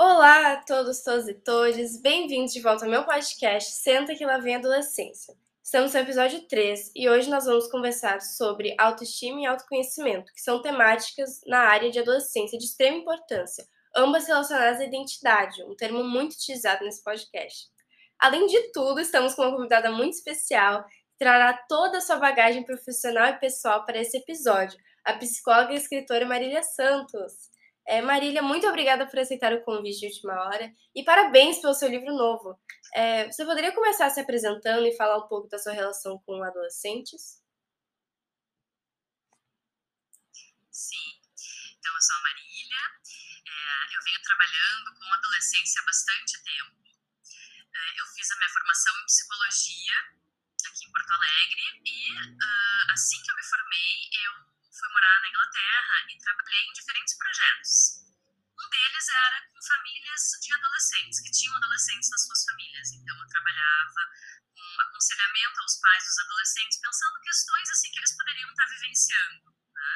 Olá a todos, todos e todas, bem-vindos de volta ao meu podcast Senta que lá vem adolescência. Estamos no episódio 3 e hoje nós vamos conversar sobre autoestima e autoconhecimento, que são temáticas na área de adolescência de extrema importância, ambas relacionadas à identidade, um termo muito utilizado nesse podcast. Além de tudo, estamos com uma convidada muito especial que trará toda a sua bagagem profissional e pessoal para esse episódio, a psicóloga e escritora Marília Santos. É, Marília, muito obrigada por aceitar o convite de última hora e parabéns pelo seu livro novo. É, você poderia começar se apresentando e falar um pouco da sua relação com adolescentes? Sim, então eu sou a Marília, é, eu venho trabalhando com adolescência há bastante tempo. É, eu fiz a minha formação em psicologia aqui em Porto Alegre e uh, assim que eu me formei, eu fui morar na Inglaterra e trabalhei em diferentes projetos. Um deles era com famílias de adolescentes, que tinham adolescentes nas suas famílias. Então, eu trabalhava com aconselhamento aos pais dos adolescentes, pensando questões assim que eles poderiam estar vivenciando. Né?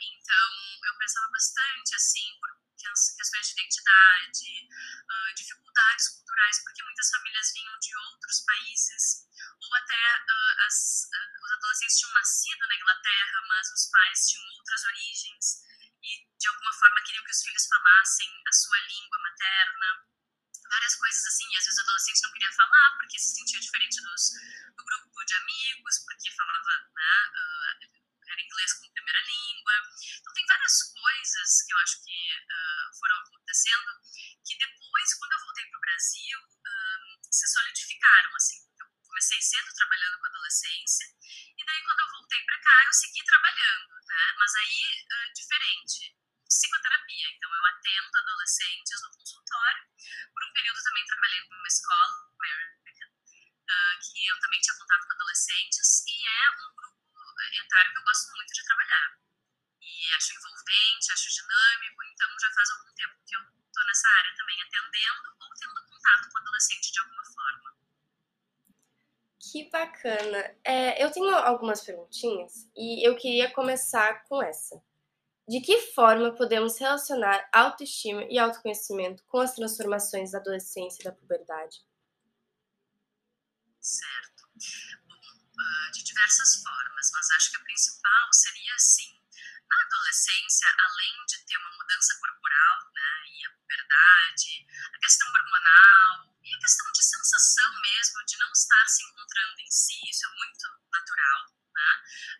Então, eu pensava bastante assim, por questões de identidade, uh, dificuldades culturais, porque muitas famílias vinham de outros países ou até uh, as, uh, os adolescentes tinham nascido na Inglaterra, mas os pais tinham outras origens e de alguma forma queriam que os filhos falassem a sua língua materna, várias coisas assim. E às vezes o adolescente não queria falar porque se sentia diferente dos, do grupo de amigos, porque falava, né, era inglês como primeira língua. Então tem várias coisas que eu acho que foram acontecendo que depois, quando eu voltei para o Brasil, se solidificaram assim comecei cedo trabalhando com adolescência, e daí quando eu voltei para cá, eu segui trabalhando, né? Mas aí, uh, diferente, psicoterapia. Então, eu atendo adolescentes no consultório. Por um período também trabalhei numa escola, American, uh, que eu também tinha contato com adolescentes, e é um grupo etário que eu gosto muito de trabalhar. E acho envolvente, acho dinâmico, então já faz algum tempo que eu estou nessa área também, atendendo ou tendo contato com adolescente de alguma forma. Que bacana. É, eu tenho algumas perguntinhas e eu queria começar com essa. De que forma podemos relacionar autoestima e autoconhecimento com as transformações da adolescência e da puberdade? Certo. Bom, uh, de diversas formas, mas acho que a principal seria assim: na adolescência, além de ter uma mudança corporal, né, e a puberdade, a questão hormonal, e a questão de sensação mesmo, de não estar se encontrando em si, isso é muito natural. Né?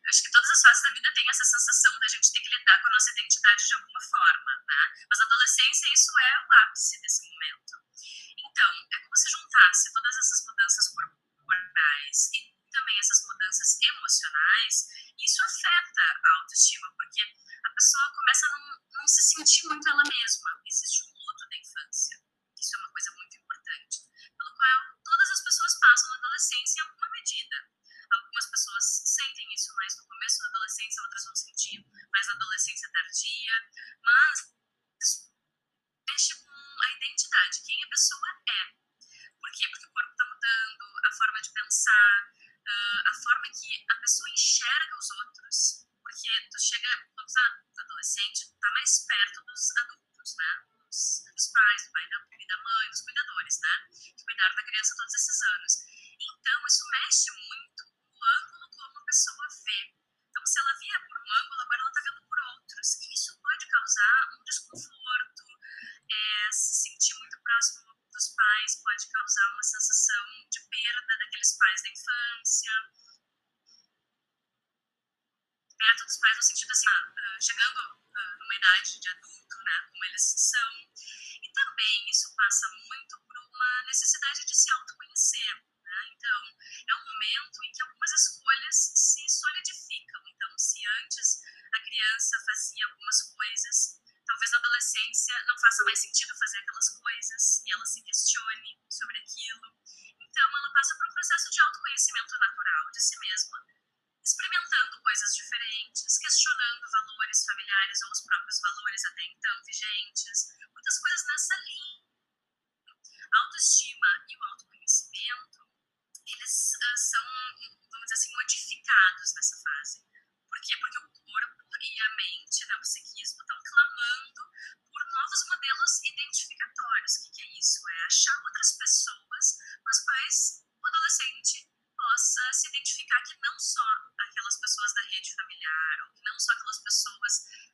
Acho que todas as fases da vida têm essa sensação da gente ter que lidar com a nossa identidade de alguma forma. Né? Mas a adolescência, isso é o ápice desse momento. Então, é como se juntasse todas essas mudanças corporais e também essas isso afeta a autoestima, porque a pessoa começa a não, não se sentir muito ela mesma. Pais no sentido assim, valores familiares ou os próprios valores até então vigentes, muitas coisas nessa linha. A autoestima e o autoconhecimento, eles uh, são, vamos dizer assim, modificados nessa fase. Por quê? Porque o corpo e a mente, né, o psiquismo, estão clamando por novos modelos identificatórios. O que, que é isso? É achar outras pessoas com as quais o adolescente possa se identificar que não só aquelas pessoas da rede familiar, ou que não só aquelas pessoas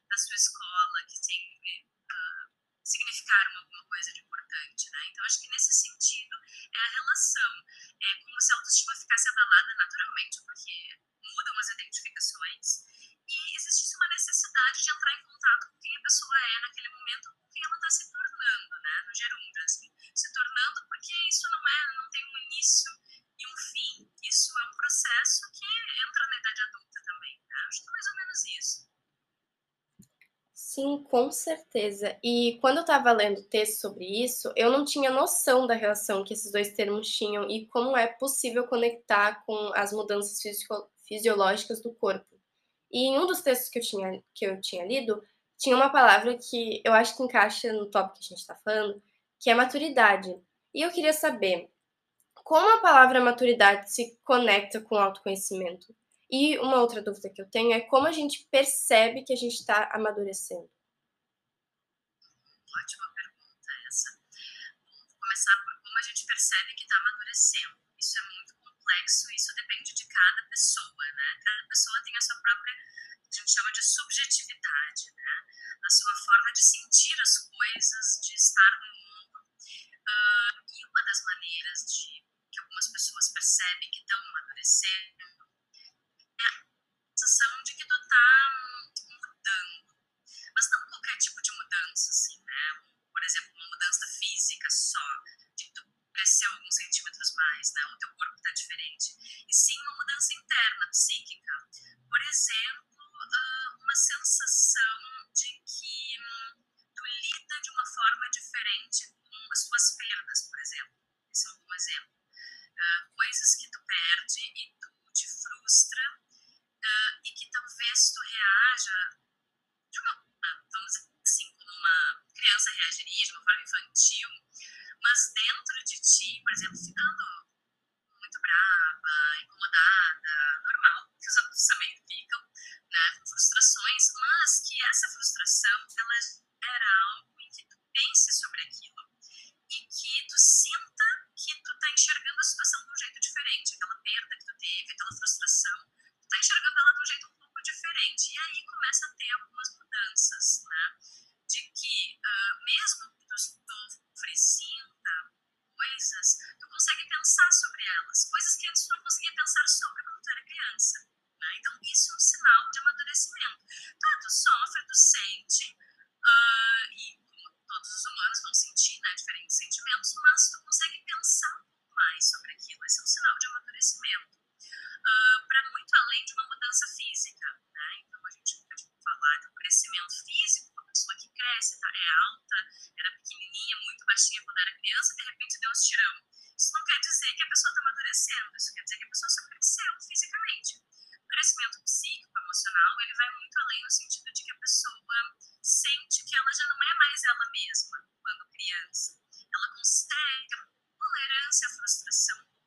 da sua escola que sempre uh, significaram alguma coisa de importante, né? Então, acho que nesse sentido é a relação. É como se a autoestima ficasse abalada naturalmente, porque mudam as identificações, e existisse uma necessidade de entrar em contato Sim, com certeza. E quando eu estava lendo texto sobre isso, eu não tinha noção da relação que esses dois termos tinham e como é possível conectar com as mudanças fisiológicas do corpo. E em um dos textos que eu tinha, que eu tinha lido, tinha uma palavra que eu acho que encaixa no tópico que a gente está falando, que é maturidade. E eu queria saber como a palavra maturidade se conecta com o autoconhecimento. E uma outra dúvida que eu tenho é como a gente percebe que a gente está amadurecendo. Ótima pergunta essa. Vou começar por como a gente percebe que está amadurecendo. Isso é muito complexo, isso depende de cada pessoa, né? Cada pessoa tem a sua própria, a gente chama de subjetividade, né? A sua forma de sentir as coisas, de estar no mundo. Uh, e uma das maneiras de que algumas pessoas percebem que estão amadurecendo sensação de que tu tá mudando. Mas não qualquer tipo de mudança, assim, né? Por exemplo, uma mudança física só, de que tu cresceu alguns centímetros mais, né? O teu corpo tá diferente. E sim uma mudança interna, psíquica. Por exemplo, ah, uma sensação de que hum, tu lida de uma forma diferente com as tuas perdas, por exemplo. Esse é um exemplo. Ah, coisas que tu perde e tu te frustra uh, e que talvez tu reaja de uma, vamos dizer assim, como uma criança reagiria, de uma forma infantil, mas dentro de ti, por exemplo, ficando muito brava, incomodada, normal, que os adultos também ficam, né, com frustrações, mas que essa frustração, ela gera algo em que tu pense sobre aquilo e que tu sinta que tu tá enxergando a situação de um jeito diferente, aquela perda que tu teve, aquela frustração, está enxergando ela de um jeito um pouco diferente. E aí começa a ter algumas mudanças, né? De que, uh, mesmo que tu sofre, sinta coisas, tu consegue pensar sobre elas, coisas que antes tu não conseguia pensar sobre quando tu era criança. Né? Então, isso é um sinal de amadurecimento. Tá, tu sofre, tu sente, uh, e como todos os humanos vão sentir né, diferentes sentimentos, mas tu consegue pensar um pouco mais sobre aquilo. Esse é um sinal de amadurecimento uh, para muito além de uma mudança física. Né? Então, a gente pode falar do crescimento físico, uma pessoa que cresce, tá, é alta, era pequenininha, muito baixinha quando era criança, de repente deu um tirão. Isso não quer dizer que a pessoa está amadurecendo, isso quer dizer que a pessoa só cresceu fisicamente. O crescimento psíquico, emocional, ele vai muito além no sentido de que a pessoa sente que ela já não é mais ela mesma quando criança. Ela consegue tolerância à frustração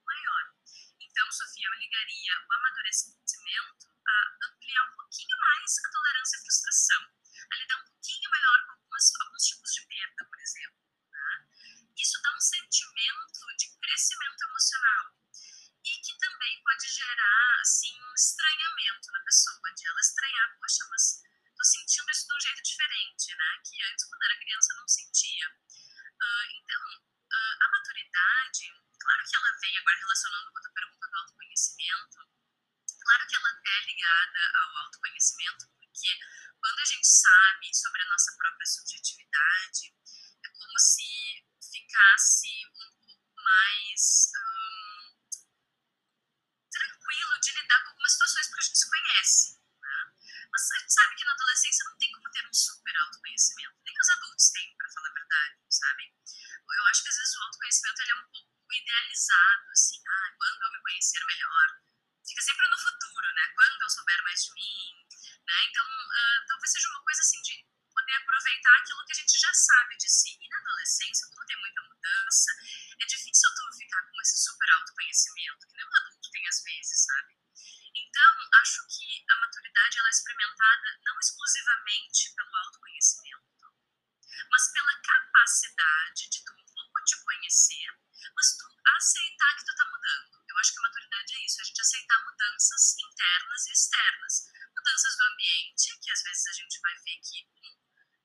internas e externas. Mudanças do ambiente, que às vezes a gente vai ver que hum,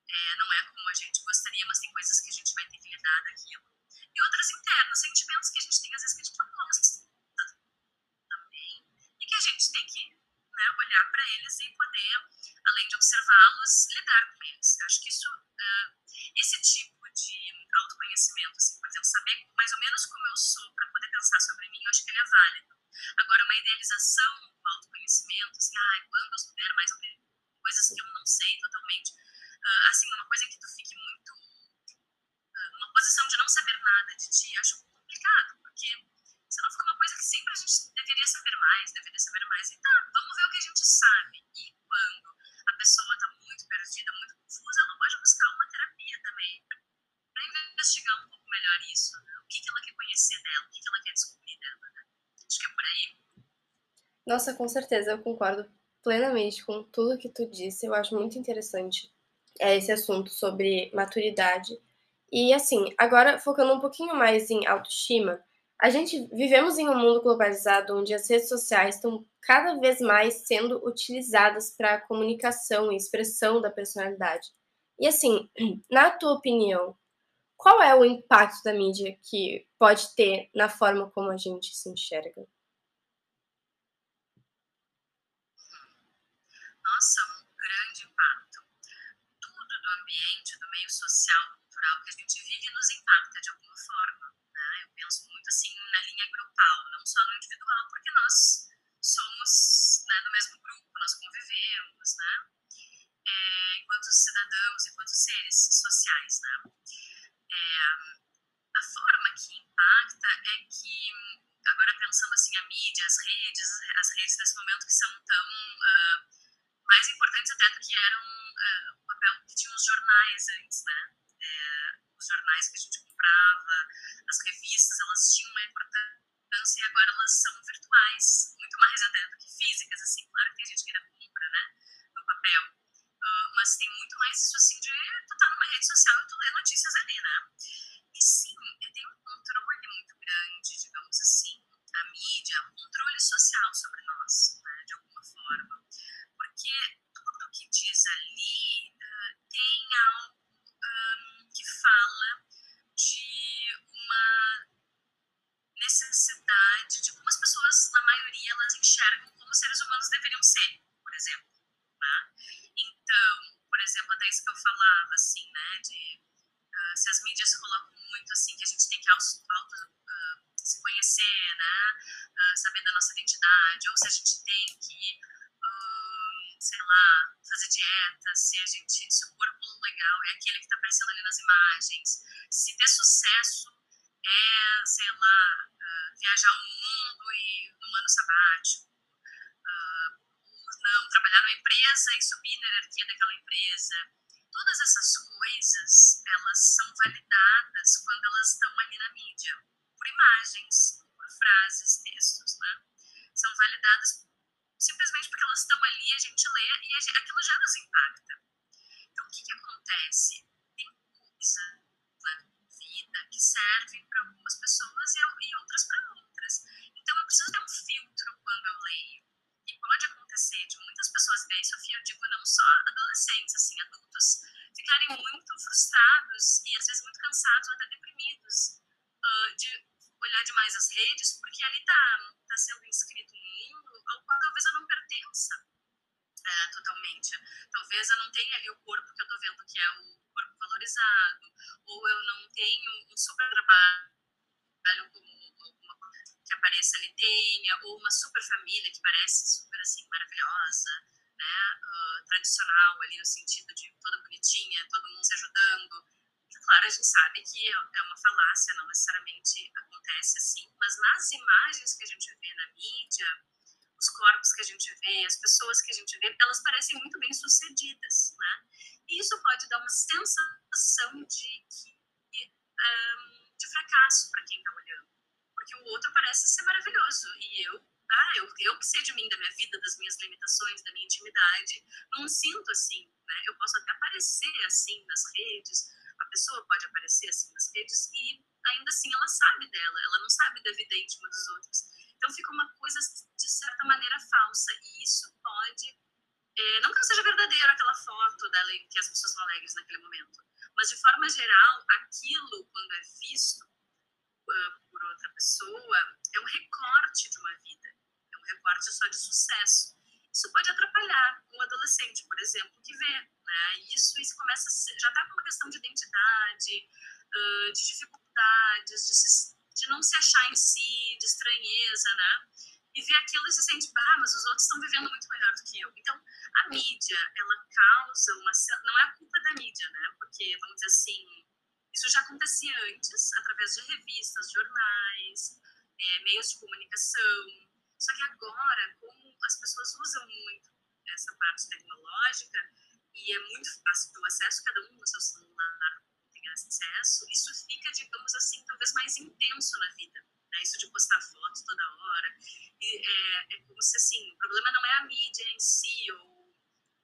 é, não é como a gente gostaria, mas tem coisas que a gente vai ter que lidar daquilo. E outras internas, sentimentos que a gente tem às vezes que a gente não gosta também, e que a gente tem que né, olhar para eles e poder, além de observá-los, lidar com eles. Acho que isso, uh, esse tipo de autoconhecimento, assim, por exemplo, saber mais ou menos como eu sou para poder pensar sobre mim, eu acho que ele é válido. Agora, uma idealização do autoconhecimento, assim, ah, quando eu souber mais coisas que eu não sei totalmente, uh, assim, uma coisa que tu fique muito ah, numa posição de não saber nada de ti, acho complicado, porque senão fica uma coisa que sempre a gente deveria saber mais, deveria saber mais. E tá, vamos ver o que a gente sabe. E quando a pessoa está muito perdida, muito confusa, ela pode buscar uma terapia também para investigar um pouco melhor isso, né? o que, que ela quer conhecer dela, o que, que ela quer descobrir dela. Né? Acho que é por aí. Nossa, com certeza, eu concordo plenamente com tudo que tu disse. Eu acho muito interessante é, esse assunto sobre maturidade. E assim, agora focando um pouquinho mais em autoestima, a gente vivemos em um mundo globalizado onde as redes sociais estão cada vez mais sendo utilizadas para comunicação e expressão da personalidade. E assim, na tua opinião, qual é o impacto da mídia que pode ter na forma como a gente se enxerga? Nossa, um grande impacto. Do ambiente, do meio social, cultural que a gente vive nos impacta de alguma forma. Né? Eu penso muito assim na linha grupal, não só no individual, porque nós somos né, do mesmo grupo, nós convivemos, né? É, enquanto cidadãos, enquanto seres sociais, né? É, a forma que impacta é que, agora pensando assim, a mídia, as redes, as redes nesse momento que são tão uh, mais importantes até do que eram uh, o papel que tinham os jornais antes, né? É, os jornais que a gente comprava, as revistas, elas tinham uma importância e agora elas são virtuais, muito mais até do que físicas, assim. Claro que tem gente que ainda compra, né? No papel. Uh, mas tem muito mais isso, assim, de tu tá numa rede social e tu lê notícias ali, né? E sim, tem um controle muito grande, digamos assim, a mídia, um controle social sobre se ter sucesso é, sei lá, uh, viajar o mundo e num ano sabático, uh, não, trabalhar numa empresa e subir na hierarquia daquela empresa. Todas essas coisas, elas são validadas quando elas estão ali na mídia, por imagens, por frases, textos, né? São validadas simplesmente porque elas estão ali, a gente lê e gente, aquilo já nos impacta. Então, o que, que acontece? Tem coisa vida que serve para algumas pessoas e, e outras para outras. Então, eu preciso ter um filtro quando eu leio. E pode acontecer de muitas pessoas, e Sofia, eu digo não só adolescentes, assim, adultos, ficarem muito frustrados e às vezes muito cansados ou até deprimidos uh, de olhar demais as redes, porque ali está tá sendo inscrito um mundo ao qual talvez eu não pertença é, totalmente. Talvez eu não tenha ali o corpo que eu estou vendo que é o corpo valorizado, ou eu não tenho um super trabalho como que apareça ali tenha, ou uma super família que parece super assim maravilhosa, né, uh, tradicional ali no sentido de toda bonitinha, todo mundo se ajudando, claro, a gente sabe que é, é uma falácia, não necessariamente acontece assim, mas nas imagens que a gente vê na mídia, os corpos que a gente vê, as pessoas que a gente vê, elas parecem muito bem sucedidas, né? E isso pode dar uma sensação de, um, de fracasso para quem está olhando, porque o outro parece ser maravilhoso e eu ah, eu, eu que sei de mim, da minha vida, das minhas limitações, da minha intimidade, não sinto assim, né? Eu posso até aparecer assim nas redes, a pessoa pode aparecer assim nas redes e ainda assim ela sabe dela, ela não sabe da vida íntima dos outros. Então fica uma coisa de certa maneira falsa e isso pode, é, não que não seja verdadeiro aquela foto dela que as pessoas vão alegres naquele momento, mas de forma geral aquilo quando é visto uh, por outra pessoa é um recorte de uma vida, é um recorte só de sucesso. Isso pode atrapalhar um adolescente, por exemplo, que vê, né? Isso, isso começa ser, já está com uma questão de identidade, uh, de dificuldades, de, se, de não se achar em si, de estranheza, né? E ver aquilo e se sente, ah, mas os outros estão vivendo muito melhor do que eu. Então, a mídia, ela causa uma. Não é a culpa da mídia, né? Porque, vamos dizer assim, isso já acontecia antes, através de revistas, jornais, é, meios de comunicação. Só que agora, como as pessoas usam muito essa parte tecnológica e é muito fácil o acesso, cada um no seu celular acesso, isso fica, digamos assim, talvez mais intenso na vida. Né? Isso de postar fotos toda hora. E é, é como se, assim, o problema não é a mídia em si ou,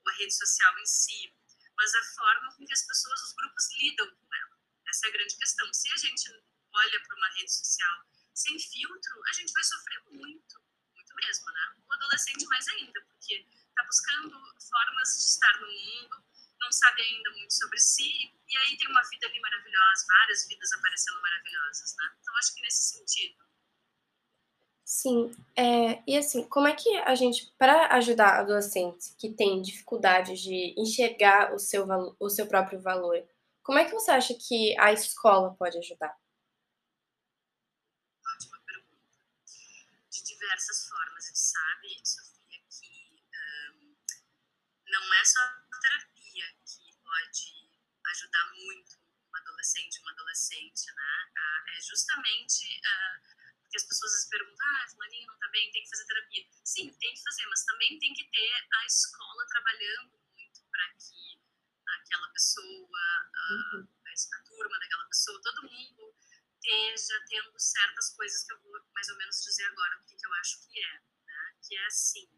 ou a rede social em si, mas a forma com que as pessoas, os grupos lidam com ela. Essa é a grande questão. Se a gente olha para uma rede social sem filtro, a gente vai sofrer muito, muito mesmo, né? O adolescente mais ainda, porque está buscando formas de estar no mundo, não sabe ainda muito sobre si, e aí tem uma vida ali maravilhosa, várias vidas aparecendo maravilhosas, né? Então, acho que nesse sentido. Sim, é, e assim, como é que a gente, para ajudar adolescentes que têm dificuldade de enxergar o seu, o seu próprio valor, como é que você acha que a escola pode ajudar? Ótima pergunta. De diversas formas, a gente sabe, Sofia, que um, não é só a terapia que pode ajudar muito um adolescente, uma adolescente, né? É justamente uh, porque as pessoas se perguntam, ah, fulaninho não tá bem, tem que fazer terapia. Sim, tem que fazer, mas também tem que ter a escola trabalhando muito para que aquela pessoa, a, a turma daquela pessoa, todo mundo esteja tendo certas coisas que eu vou mais ou menos dizer agora o que, que eu acho que é. Né? Que é assim,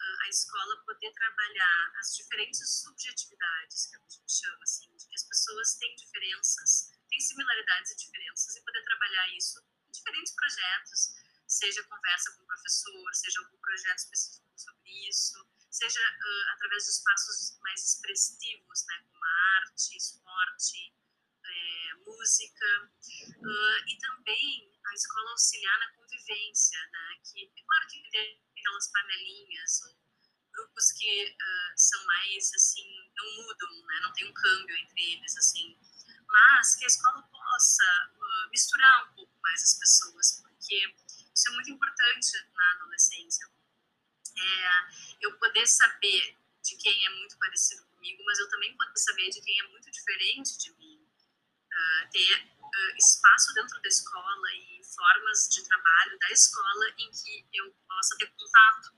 a escola poder trabalhar as diferentes subjetividades, que a gente chama assim, de que as pessoas têm diferenças, têm similaridades e diferenças, e poder trabalhar isso em diferentes projetos, seja conversa com o professor, seja algum projeto específico sobre isso, seja uh, através de espaços mais expressivos, né, como arte, esporte, é, música, uh, e também a escola auxiliar na convivência, né, que é claro que tem aquelas panelinhas ou grupos que uh, são mais assim não mudam, né, não tem um câmbio entre eles assim, mas que a escola possa misturar um pouco mais as pessoas, porque isso é muito importante na adolescência é, eu poder saber de quem é muito parecido comigo, mas eu também poder saber de quem é muito diferente de mim. Ter uh, espaço dentro da escola e formas de trabalho da escola em que eu possa ter contato,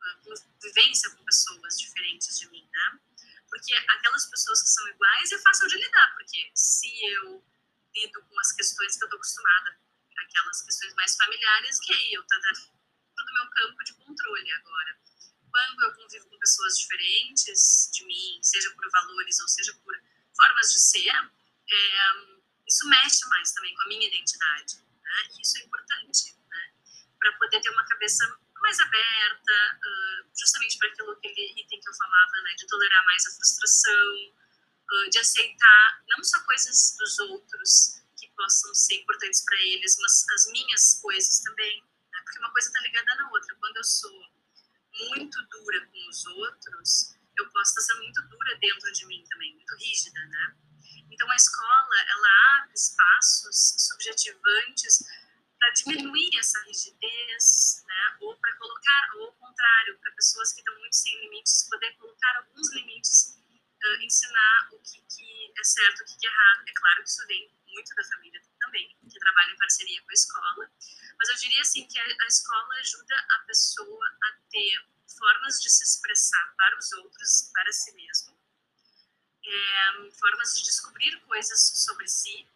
uh, convivência com pessoas diferentes de mim, né? Porque aquelas pessoas que são iguais é fácil de lidar, porque se eu lido com as questões que eu estou acostumada, aquelas questões mais familiares, que aí eu tento do meu campo de controle agora. Quando eu convivo com pessoas diferentes de mim, seja por valores ou seja por formas de ser, é, isso mexe mais também com a minha identidade. Né? E isso é importante né? para poder ter uma cabeça mais aberta, uh, justamente para aquilo que ele item que eu falava, né? de tolerar mais a frustração, uh, de aceitar não só coisas dos outros que possam ser importantes para eles, mas as minhas coisas também porque uma coisa está ligada na outra. Quando eu sou muito dura com os outros, eu posso estar sendo muito dura dentro de mim também, muito rígida, né? Então a escola, ela abre espaços subjetivantes para diminuir essa rigidez, né? Ou para colocar, ou ao contrário, para pessoas que estão muito sem limites, poder colocar alguns limites, uh, ensinar o que, que é certo, o que, que é errado. É claro que isso vem muito da família também, que trabalha em parceria com a escola. Mas eu diria assim que a, a escola ajuda a pessoa a ter formas de se expressar para os outros, para si mesmo, é, formas de descobrir coisas sobre si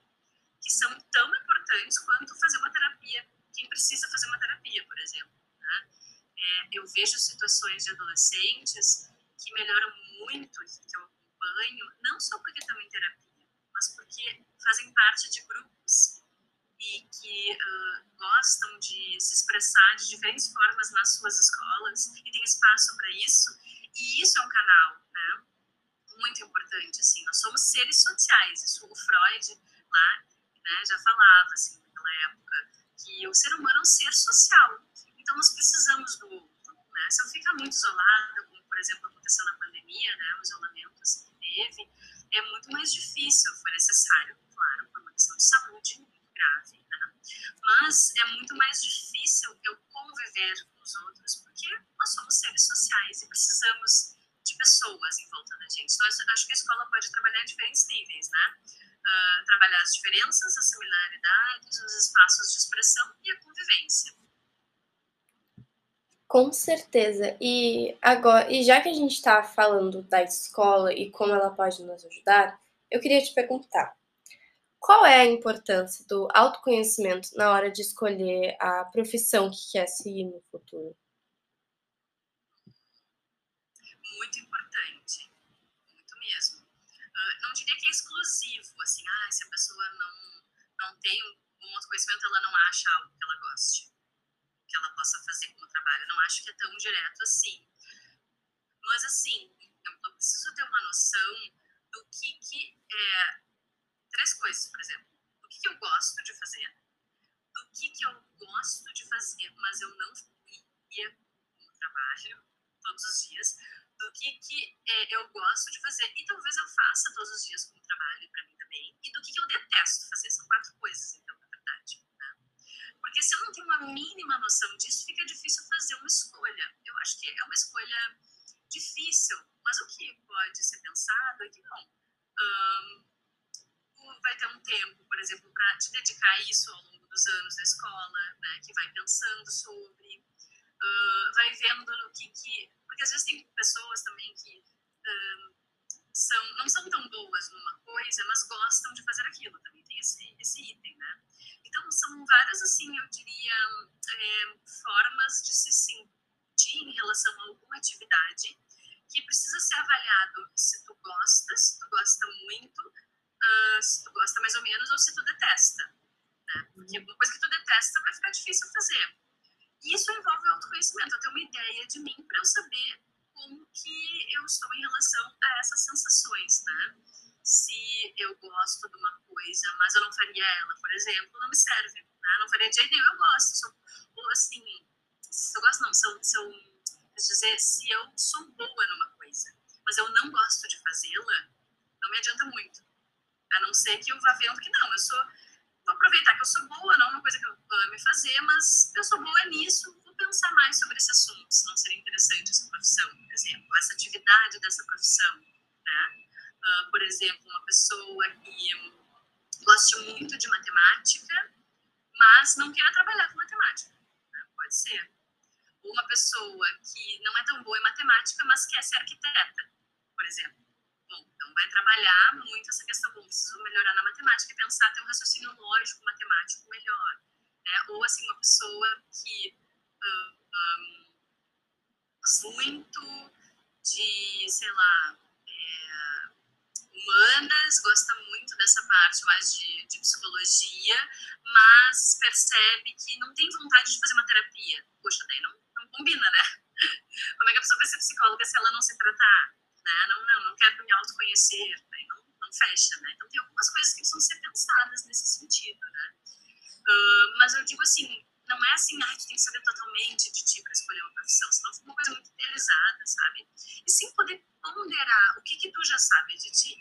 que são tão importantes quanto fazer uma terapia. Quem precisa fazer uma terapia, por exemplo. Né? É, eu vejo situações de adolescentes que melhoram muito, que eu acompanho, não só porque estão em terapia, mas porque fazem parte de grupos e que uh, gostam de se expressar de diferentes formas nas suas escolas e tem espaço para isso. E isso é um canal, né? Muito importante, assim. Nós somos seres sociais. Isso o Freud lá, né, já falava, assim, naquela época, que o ser humano é um ser social. Então nós precisamos do outro, Né? Se eu ficar muito isolada, como por exemplo aconteceu na pandemia, né, o isolamento assim, que teve, é muito mais difícil, foi necessário, claro, por uma questão de saúde muito grave, né? mas é muito mais difícil eu conviver com os outros, porque nós somos seres sociais e precisamos pessoas em volta da gente. Então, acho que a escola pode trabalhar em diferentes níveis, né? Uh, trabalhar as diferenças, as similaridades, os espaços de expressão e a convivência. Com certeza. E agora, e já que a gente está falando da escola e como ela pode nos ajudar, eu queria te perguntar: qual é a importância do autoconhecimento na hora de escolher a profissão que quer seguir no futuro? Muito importante, muito mesmo. Uh, não diria que é exclusivo, assim, ah, se a pessoa não, não tem um autoconhecimento, ela não acha algo que ela goste que ela possa fazer como trabalho. Não acho que é tão direto assim. Mas, assim, eu preciso ter uma noção do que, que é. Três coisas, por exemplo. Do que, que eu gosto de fazer, do que, que eu gosto de fazer, mas eu não ia no trabalho todos os dias, do que, que é, eu gosto de fazer e talvez eu faça todos os dias como trabalho para mim também, e do que, que eu detesto fazer. São quatro coisas, então, na verdade. Porque se eu não tenho uma mínima noção disso, fica difícil fazer uma escolha. Eu acho que é uma escolha difícil, mas o que pode ser pensado é que não. vai ter um tempo, por exemplo, para te dedicar a isso ao longo dos anos da escola, né, que vai pensando sobre, uh, vai vendo no que, que. Porque às vezes tem pessoas também que são, não são tão boas numa coisa, mas gostam de fazer aquilo. Também tem esse, esse item, né? Então, são várias, assim, eu diria, é, formas de se sentir em relação a alguma atividade que precisa ser avaliado se tu gosta, se tu gosta muito, uh, se tu gosta mais ou menos ou se tu detesta. Né? Porque uma coisa que tu detesta vai ficar difícil fazer. E isso envolve autoconhecimento, eu tenho uma ideia de mim para eu saber como que eu estou em relação a essas sensações, né? Se eu gosto de uma coisa, mas eu não faria ela, por exemplo, não me serve, né? Não faria de jeito nenhum, eu gosto. ou assim, se eu gosto não, se eu, se eu dizer, se eu sou boa numa coisa, mas eu não gosto de fazê-la, não me adianta muito. A não ser que eu vá vendo que não, eu sou vou aproveitar que eu sou boa, não é uma coisa que eu ame fazer, mas eu sou boa nisso, pensar mais sobre esse assunto, se não seria interessante essa profissão, por exemplo, essa atividade dessa profissão, né? Uh, por exemplo, uma pessoa que goste muito de matemática, mas não queira trabalhar com matemática, né? pode ser. Ou uma pessoa que não é tão boa em matemática, mas quer ser arquiteta, por exemplo Bom, então vai trabalhar muito essa questão, bom, preciso melhorar na matemática e pensar ter um raciocínio lógico matemático melhor. Né? Ou, assim, uma pessoa que muito de, sei lá, é, humanas, gosta muito dessa parte mais de, de, psicologia, mas percebe que não tem vontade de fazer uma terapia. Poxa, daí não, não combina, né? Como é que a pessoa vai ser psicóloga se ela não se tratar? né? Não, não, não quero me autoconhecer, não, não fecha, né? Então tem algumas coisas que precisam ser pensadas nesse sentido, né? Uh, mas eu digo assim, não é assim, ah, tu tem que saber totalmente de ti para escolher uma profissão, senão fica uma coisa muito idealizada, sabe? E sim poder ponderar o que que tu já sabe de ti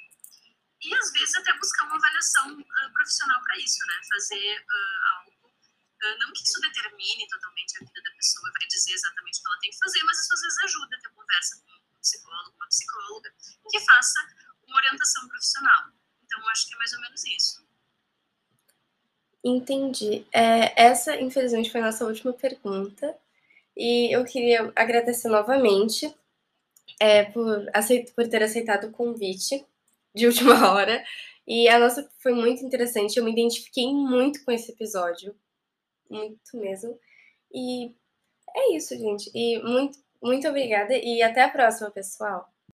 e às vezes até buscar uma avaliação uh, profissional para isso, né? Fazer uh, algo não que isso determine totalmente a vida da pessoa, vai dizer exatamente o que ela tem que fazer, mas isso às vezes ajuda a ter conversa com psicólogo, uma psicóloga, que faça uma orientação profissional. Então, acho que é mais ou menos isso. Entendi. É, essa, infelizmente, foi a nossa última pergunta. E eu queria agradecer novamente é, por, por ter aceitado o convite de última hora. E a nossa foi muito interessante. Eu me identifiquei muito com esse episódio. Muito mesmo. E é isso, gente. E muito muito obrigada e até a próxima, pessoal!